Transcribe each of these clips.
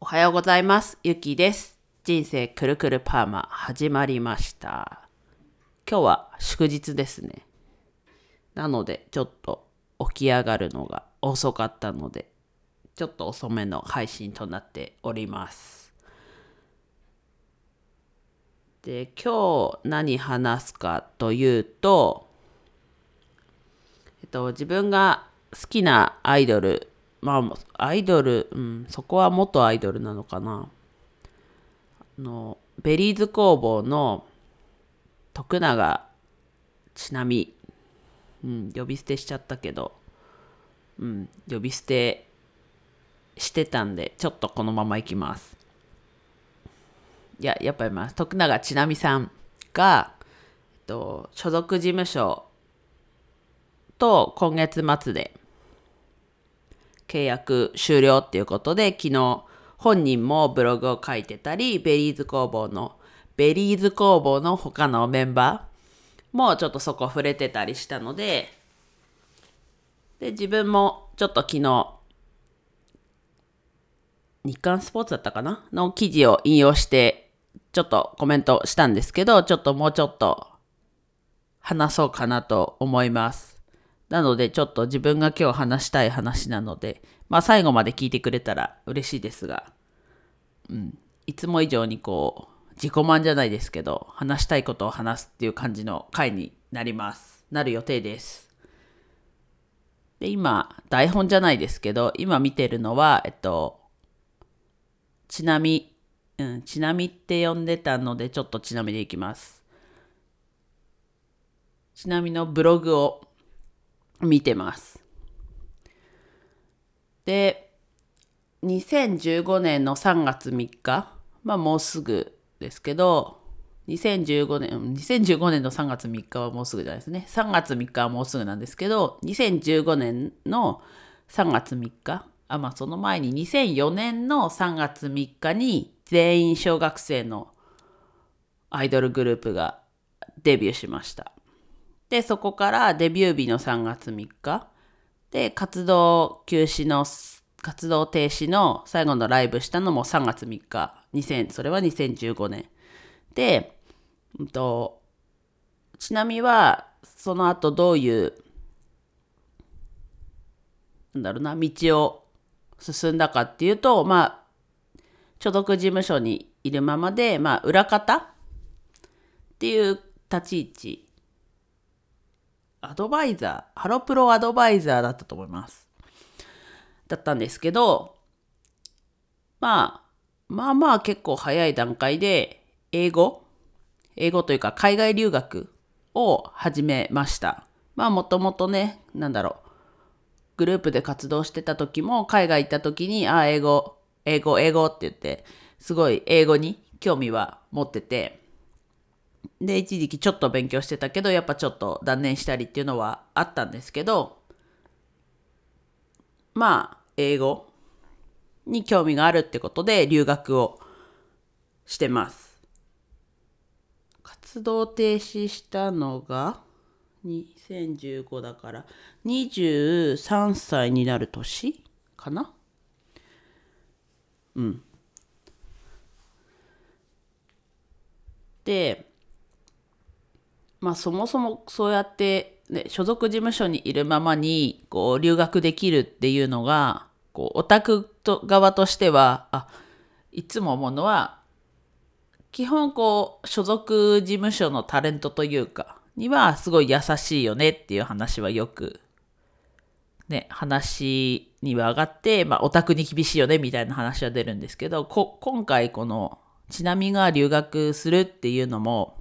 おはようございます。ゆきです。人生くるくるパーマ始まりました。今日は祝日ですね。なので、ちょっと起き上がるのが遅かったので、ちょっと遅めの配信となっております。で、今日何話すかというと、えっと、自分が好きなアイドル、まあ、アイドル、うん、そこは元アイドルなのかな。あの、ベリーズ工房の徳永ちなみ、うん、呼び捨てしちゃったけど、うん、呼び捨てしてたんで、ちょっとこのままいきます。いや、やっぱりまあ、徳永ちなみさんが、えっと、所属事務所と今月末で契約終了っていうことで、昨日本人もブログを書いてたり、ベリーズ工房の、ベリーズ工房の他のメンバーもちょっとそこ触れてたりしたので、で、自分もちょっと昨日、日刊スポーツだったかなの記事を引用して、ちょっとコメントしたんですけど、ちょっともうちょっと話そうかなと思います。なので、ちょっと自分が今日話したい話なので、まあ最後まで聞いてくれたら嬉しいですが、うん、いつも以上にこう、自己満じゃないですけど、話したいことを話すっていう感じの回になります。なる予定です。で、今、台本じゃないですけど、今見てるのは、えっと、ちなみ、うん、ちなみって呼んでたので、ちょっとちなみでいきます。ちなみのブログを見てます。で、2015年の3月3日、まあもうすぐですけど、2015年、2015年の3月3日はもうすぐじゃないですね。3月3日はもうすぐなんですけど、2015年の3月3日、あ、まあその前に2004年の3月3日に全員小学生のアイドルグループがデビューしました。で、そこからデビュー日の3月3日。で、活動休止の、活動停止の最後のライブしたのも3月3日。2000、それは2015年。で、うんと、ちなみは、その後どういう、なんだろうな、道を進んだかっていうと、まあ、所属事務所にいるままで、まあ、裏方っていう立ち位置アドバイザー、ハロプロアドバイザーだったと思います。だったんですけど、まあ、まあまあ結構早い段階で英語、英語というか海外留学を始めました。まあもともとね、なんだろう、グループで活動してた時も海外行った時に、ああ、英語、英語、英語って言って、すごい英語に興味は持ってて、で、一時期ちょっと勉強してたけど、やっぱちょっと断念したりっていうのはあったんですけど、まあ、英語に興味があるってことで留学をしてます。活動停止したのが2015だから23歳になる年かな？うん。で、まあそもそもそうやって、ね、所属事務所にいるままにこう留学できるっていうのがこうオタクと側としてはあいつも思うのは基本こう所属事務所のタレントというかにはすごい優しいよねっていう話はよくね話には上がって、まあ、オタクに厳しいよねみたいな話は出るんですけどこ今回このちなみが留学するっていうのも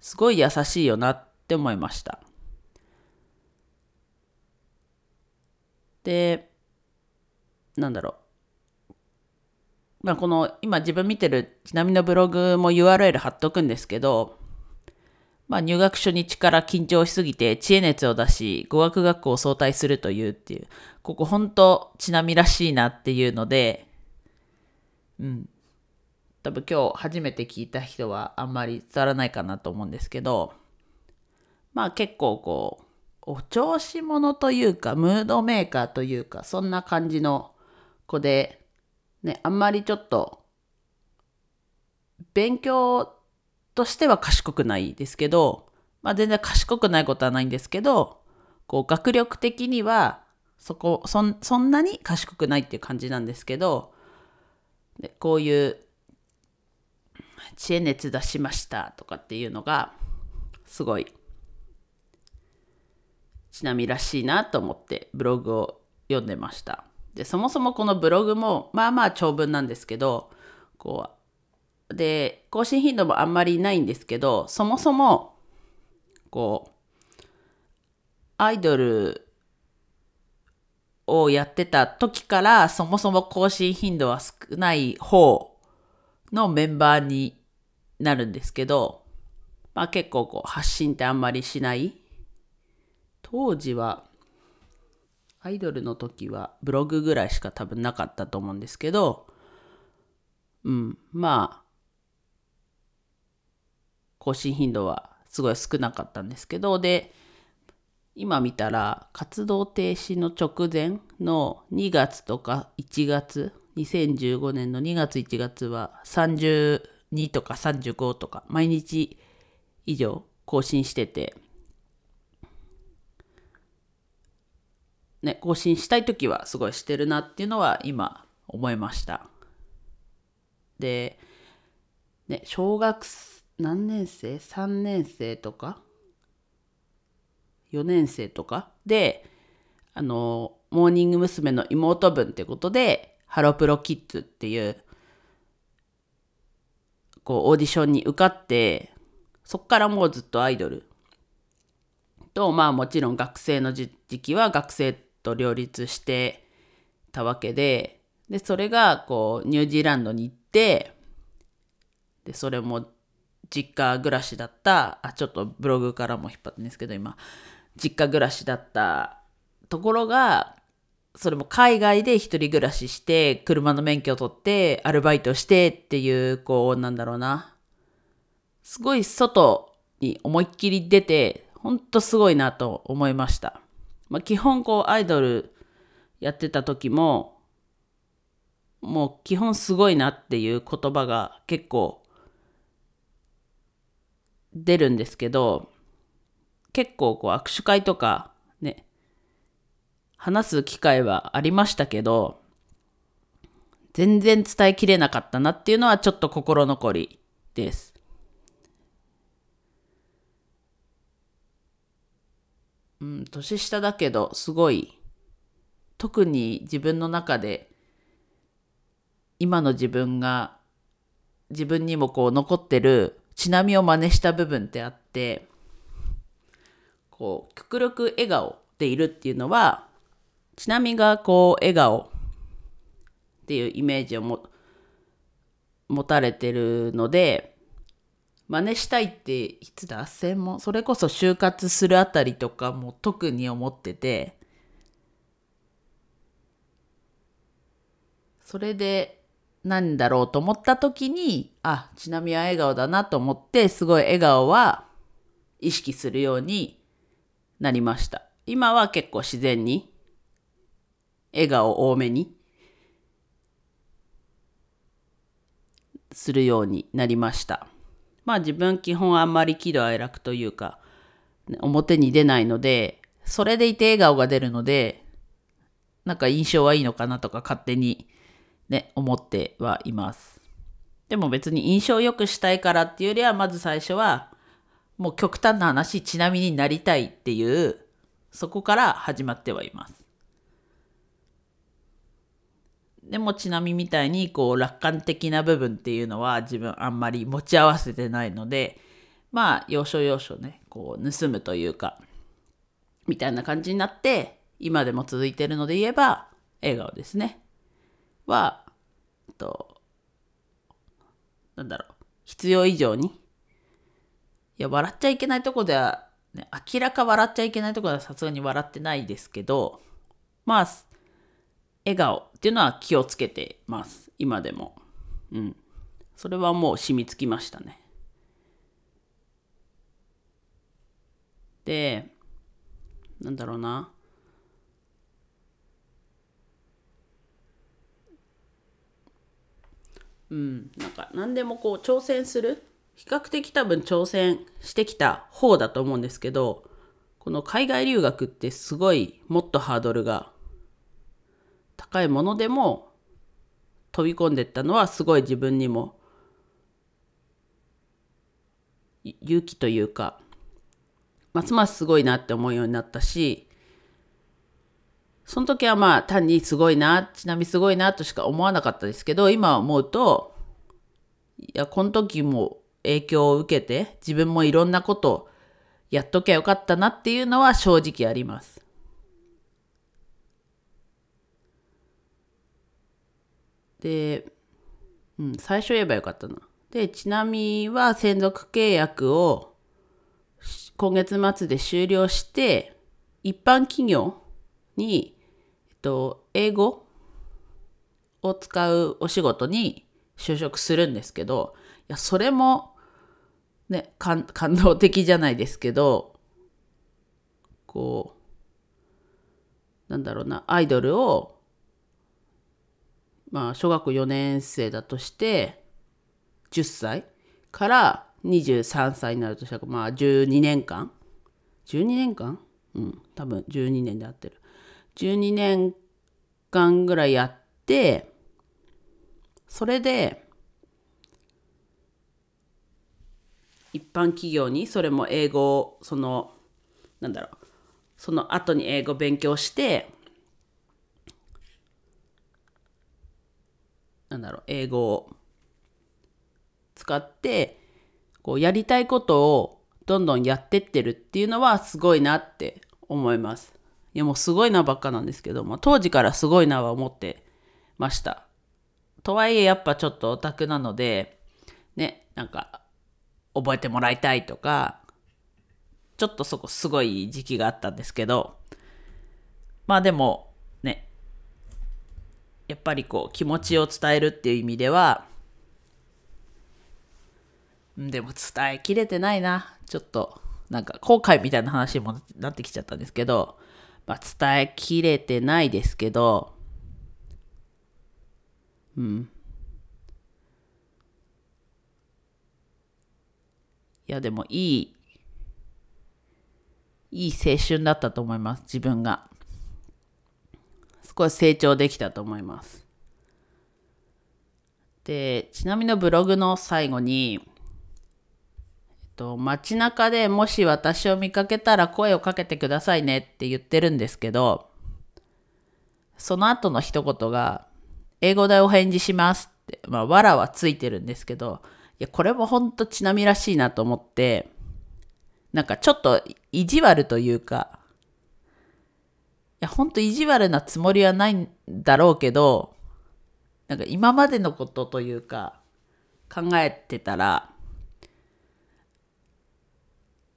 すごい優しいよなって思いました。で、なんだろう。まあ、この今自分見てるちなみのブログも URL 貼っとくんですけど、まあ、入学初日から緊張しすぎて知恵熱を出し語学学校を早退するというっていうここ本当ちなみらしいなっていうのでうん多分今日初めて聞いた人はあんまり伝わらないかなと思うんですけど、まあ結構こう、お調子者というか、ムードメーカーというか、そんな感じの子で、ね、あんまりちょっと、勉強としては賢くないですけど、まあ全然賢くないことはないんですけど、こう学力的にはそこそんなに賢くないっていう感じなんですけどでこういう知恵熱出しましたとかっていうのがすごいちなみらしいなと思ってブログを読んでました。でそもそもこのブログもまあまあ長文なんですけどこうで更新頻度もあんまりないんですけどそもそもこうアイドルをやってた時からそもそも更新頻度は少ない方のメンバーになるんですけど、まあ結構こう発信ってあんまりしない。当時はアイドルの時はブログぐらいしか多分なかったと思うんですけど、うん、まあ更新頻度はすごい少なかったんですけど、で、今見たら活動停止の直前の2月とか1月2015年の2月1月は30 32とか35とか毎日以上更新してて。ね更新したい時はすごいしてるなっていうのは今思いました。でね小学何年生？3年生とか？4年生とか？で、あの、モーニング娘。の妹分ってことで、ハロプロキッズっていう、こう、オーディションに受かって、そっからもうずっとアイドル。と、まあもちろん学生の時期は学生と両立してたわけで、で、それがこう、ニュージーランドに行って、で、それも実家暮らしだった、あ、ちょっとブログからも引っ張ってんですけど、今、実家暮らしだったところが、それも海外で一人暮らしして、車の免許を取って、アルバイトしてっていう、こう、なんだろうな。すごい外に思いっきり出て、ほんとすごいなと思いました。まあ、基本こう、アイドルやってた時も、もう基本すごいなっていう言葉が結構出るんですけど、結構こう握手会とか、話す機会はありましたけど、全然伝えきれなかったなっていうのはちょっと心残りです。うん、年下だけど、すごい、特に自分の中で、今の自分が、自分にもこう残ってる、ちなみを真似した部分ってあって、こう極力笑顔でいるっていうのはちなみがこう笑顔っていうイメージをも持たれてるので真似したいっていつだ専門？それこそ就活するあたりとかも特に思ってて。それで何だろうと思った時にあちなみは笑顔だなと思ってすごい笑顔は意識するようになりました。今は結構自然に、笑顔多めにするようになりました。まあ自分基本あんまり喜怒哀楽というか、表に出ないので、それでいて笑顔が出るので、なんか印象はいいのかなとか勝手にね、思ってはいます。でも別に印象を良くしたいからっていうよりは、まず最初は、もう極端な話、ちなみになりたいっていう、そこから始まってはいます。でもちなみみたいにこう楽観的な部分っていうのは自分あんまり持ち合わせてないのでまあ要所要所ねこう盗むというかみたいな感じになって今でも続いてるので言えば笑顔ですね。はとなんだろう必要以上にいや、笑っちゃいけないとこでは、ね、明らか笑っちゃいけないとこではさすがに笑ってないですけど、まあ、笑顔っていうのは気をつけてます。今でも。うん。それはもう染みつきましたね。で、なんだろうな。うん、なんか何でもこう挑戦する比較的多分挑戦してきた方だと思うんですけどこの海外留学ってすごいもっとハードルが高いものでも飛び込んでったのはすごい自分にも勇気というかますますすごいなって思うようになったしその時はまあ単にすごいなちなみにすごいなとしか思わなかったですけど今思うといやこの時も影響を受けて自分もいろんなことやっときゃよかったなっていうのは正直あります。で、うん、最初言えばよかったな。で、ちなみは専属契約を今月末で終了して、一般企業に、えっと、英語を使うお仕事に就職するんですけど、いや、それも、ね、感動的じゃないですけど、こう、なんだろうな、アイドルをまあ、小学校4年生だとして、10歳から23歳になるとしたら、まあ、12年間 ?12 年間？うん、多分12年で合ってる。12年間ぐらいやって、それで、一般企業にそれも英語をそのなんだろうその後に英語勉強してなんだろう、英語を使って、こう、やりたいことをどんどんやってってるっていうのはすごいなって思います。いや、もうすごいなばっかなんですけども、当時からすごいなは思ってました。とはいえ、やっぱちょっとオタクなので、ね、なんか、覚えてもらいたいとか、ちょっとそこすごい時期があったんですけど、まあでも、やっぱりこう気持ちを伝えるっていう意味ではでも伝えきれてないな。ちょっとなんか後悔みたいな話にもなってきちゃったんですけど、まあ、伝えきれてないですけどうん。いやでもいいいい青春だったと思います。自分が。少し成長できたと思います。で、ちなみにブログの最後に、えっと、街中でもし私を見かけたら声をかけてくださいねって言ってるんですけど、その後の一言が、英語でお返事しますって、まあ、わらはついてるんですけど、いや、これもほんとちなみらしいなと思って、なんかちょっと意地悪というか、や、ほんと意地悪なつもりはないんだろうけど、なんか今までのことというか、考えてたら、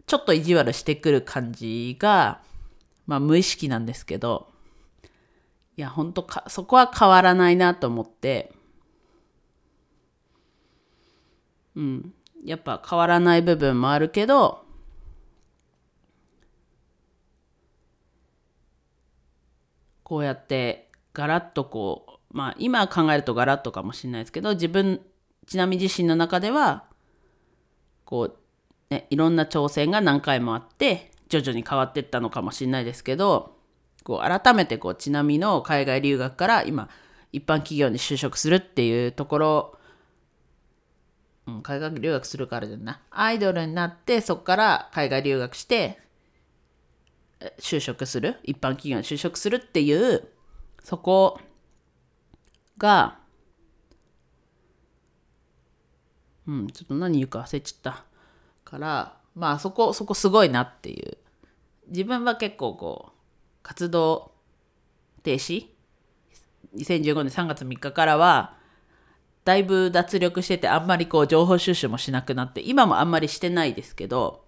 ちょっと意地悪してくる感じが、まあ無意識なんですけど、いや、ほんとか、そこは変わらないなと思って、うん。やっぱ変わらない部分もあるけど、こうやってガラッとこうまあ今考えるとガラッとかもしれないですけど自分ちなみ自身の中ではこう、ね、いろんな挑戦が何回もあって徐々に変わっていったのかもしれないですけどこう改めてこうちなみの海外留学から今一般企業に就職するっていうところ、うん、海外留学するからじゃない？アイドルになってそこから海外留学して就職する？一般企業に就職するっていうそこがうんちょっと何言うか忘れちゃったからまあそこそこすごいなっていう。自分は結構こう活動停止？2015年3月3日からはだいぶ脱力しててあんまりこう情報収集もしなくなって今もあんまりしてないですけど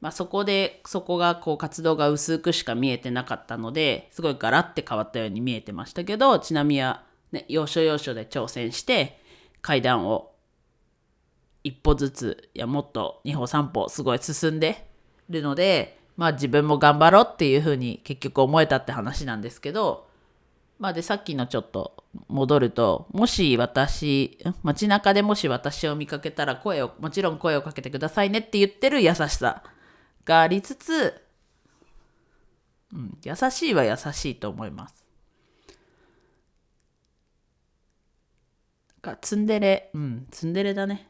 まあ、そこでそこがこう活動が薄くしか見えてなかったのですごいガラッて変わったように見えてましたけどちなみは、ね、要所要所で挑戦して階段を一歩ずついやもっと2歩3歩すごい進んでるのでまあ自分も頑張ろうっていうふうに結局思えたって話なんですけどまあでさっきのちょっと戻るともし私街中でもし私を見かけたら声をもちろん声をかけてくださいねって言ってる優しさ。がありつつ、うん、優しいは優しいと思います。かツンデレうんツンデレだね。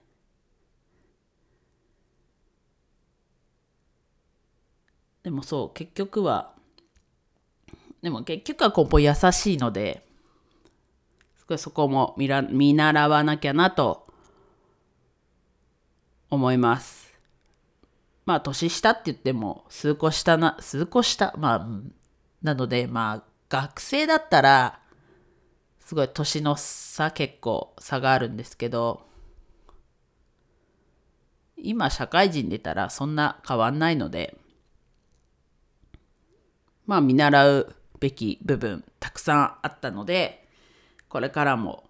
でもそう結局はでも結局は根本優しいので、すごいそこも見ら見習わなきゃなと思います。まあ年下って言っても数個下な、数個下、まあ、なのでまあ学生だったらすごい年の差結構差があるんですけど、今社会人出たらそんな変わんないので、まあ見習うべき部分たくさんあったのでこれからも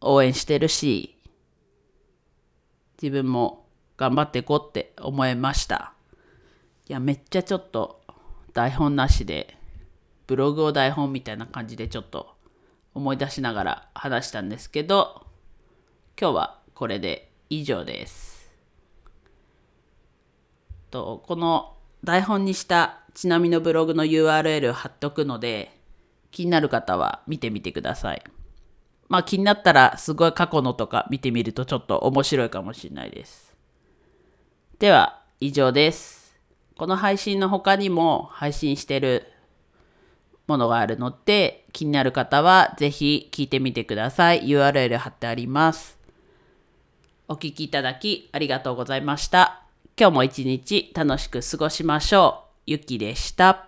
応援してるし自分も頑張っていこうって思いましたいやめっちゃちょっと台本なしでブログを台本みたいな感じでちょっと思い出しながら話したんですけど今日はこれで以上ですとこの台本にしたちなみのブログの URL 貼っとくので、気になる方は見てみてください。まあ気になったらすごい過去のとか見てみるとちょっと面白いかもしれないです。では以上です。この配信の他にも配信してるものがあるので気になる方はぜひ聞いてみてください。URL 貼ってあります。お聴きいただきありがとうございました。今日も一日楽しく過ごしましょう。ゆきでした。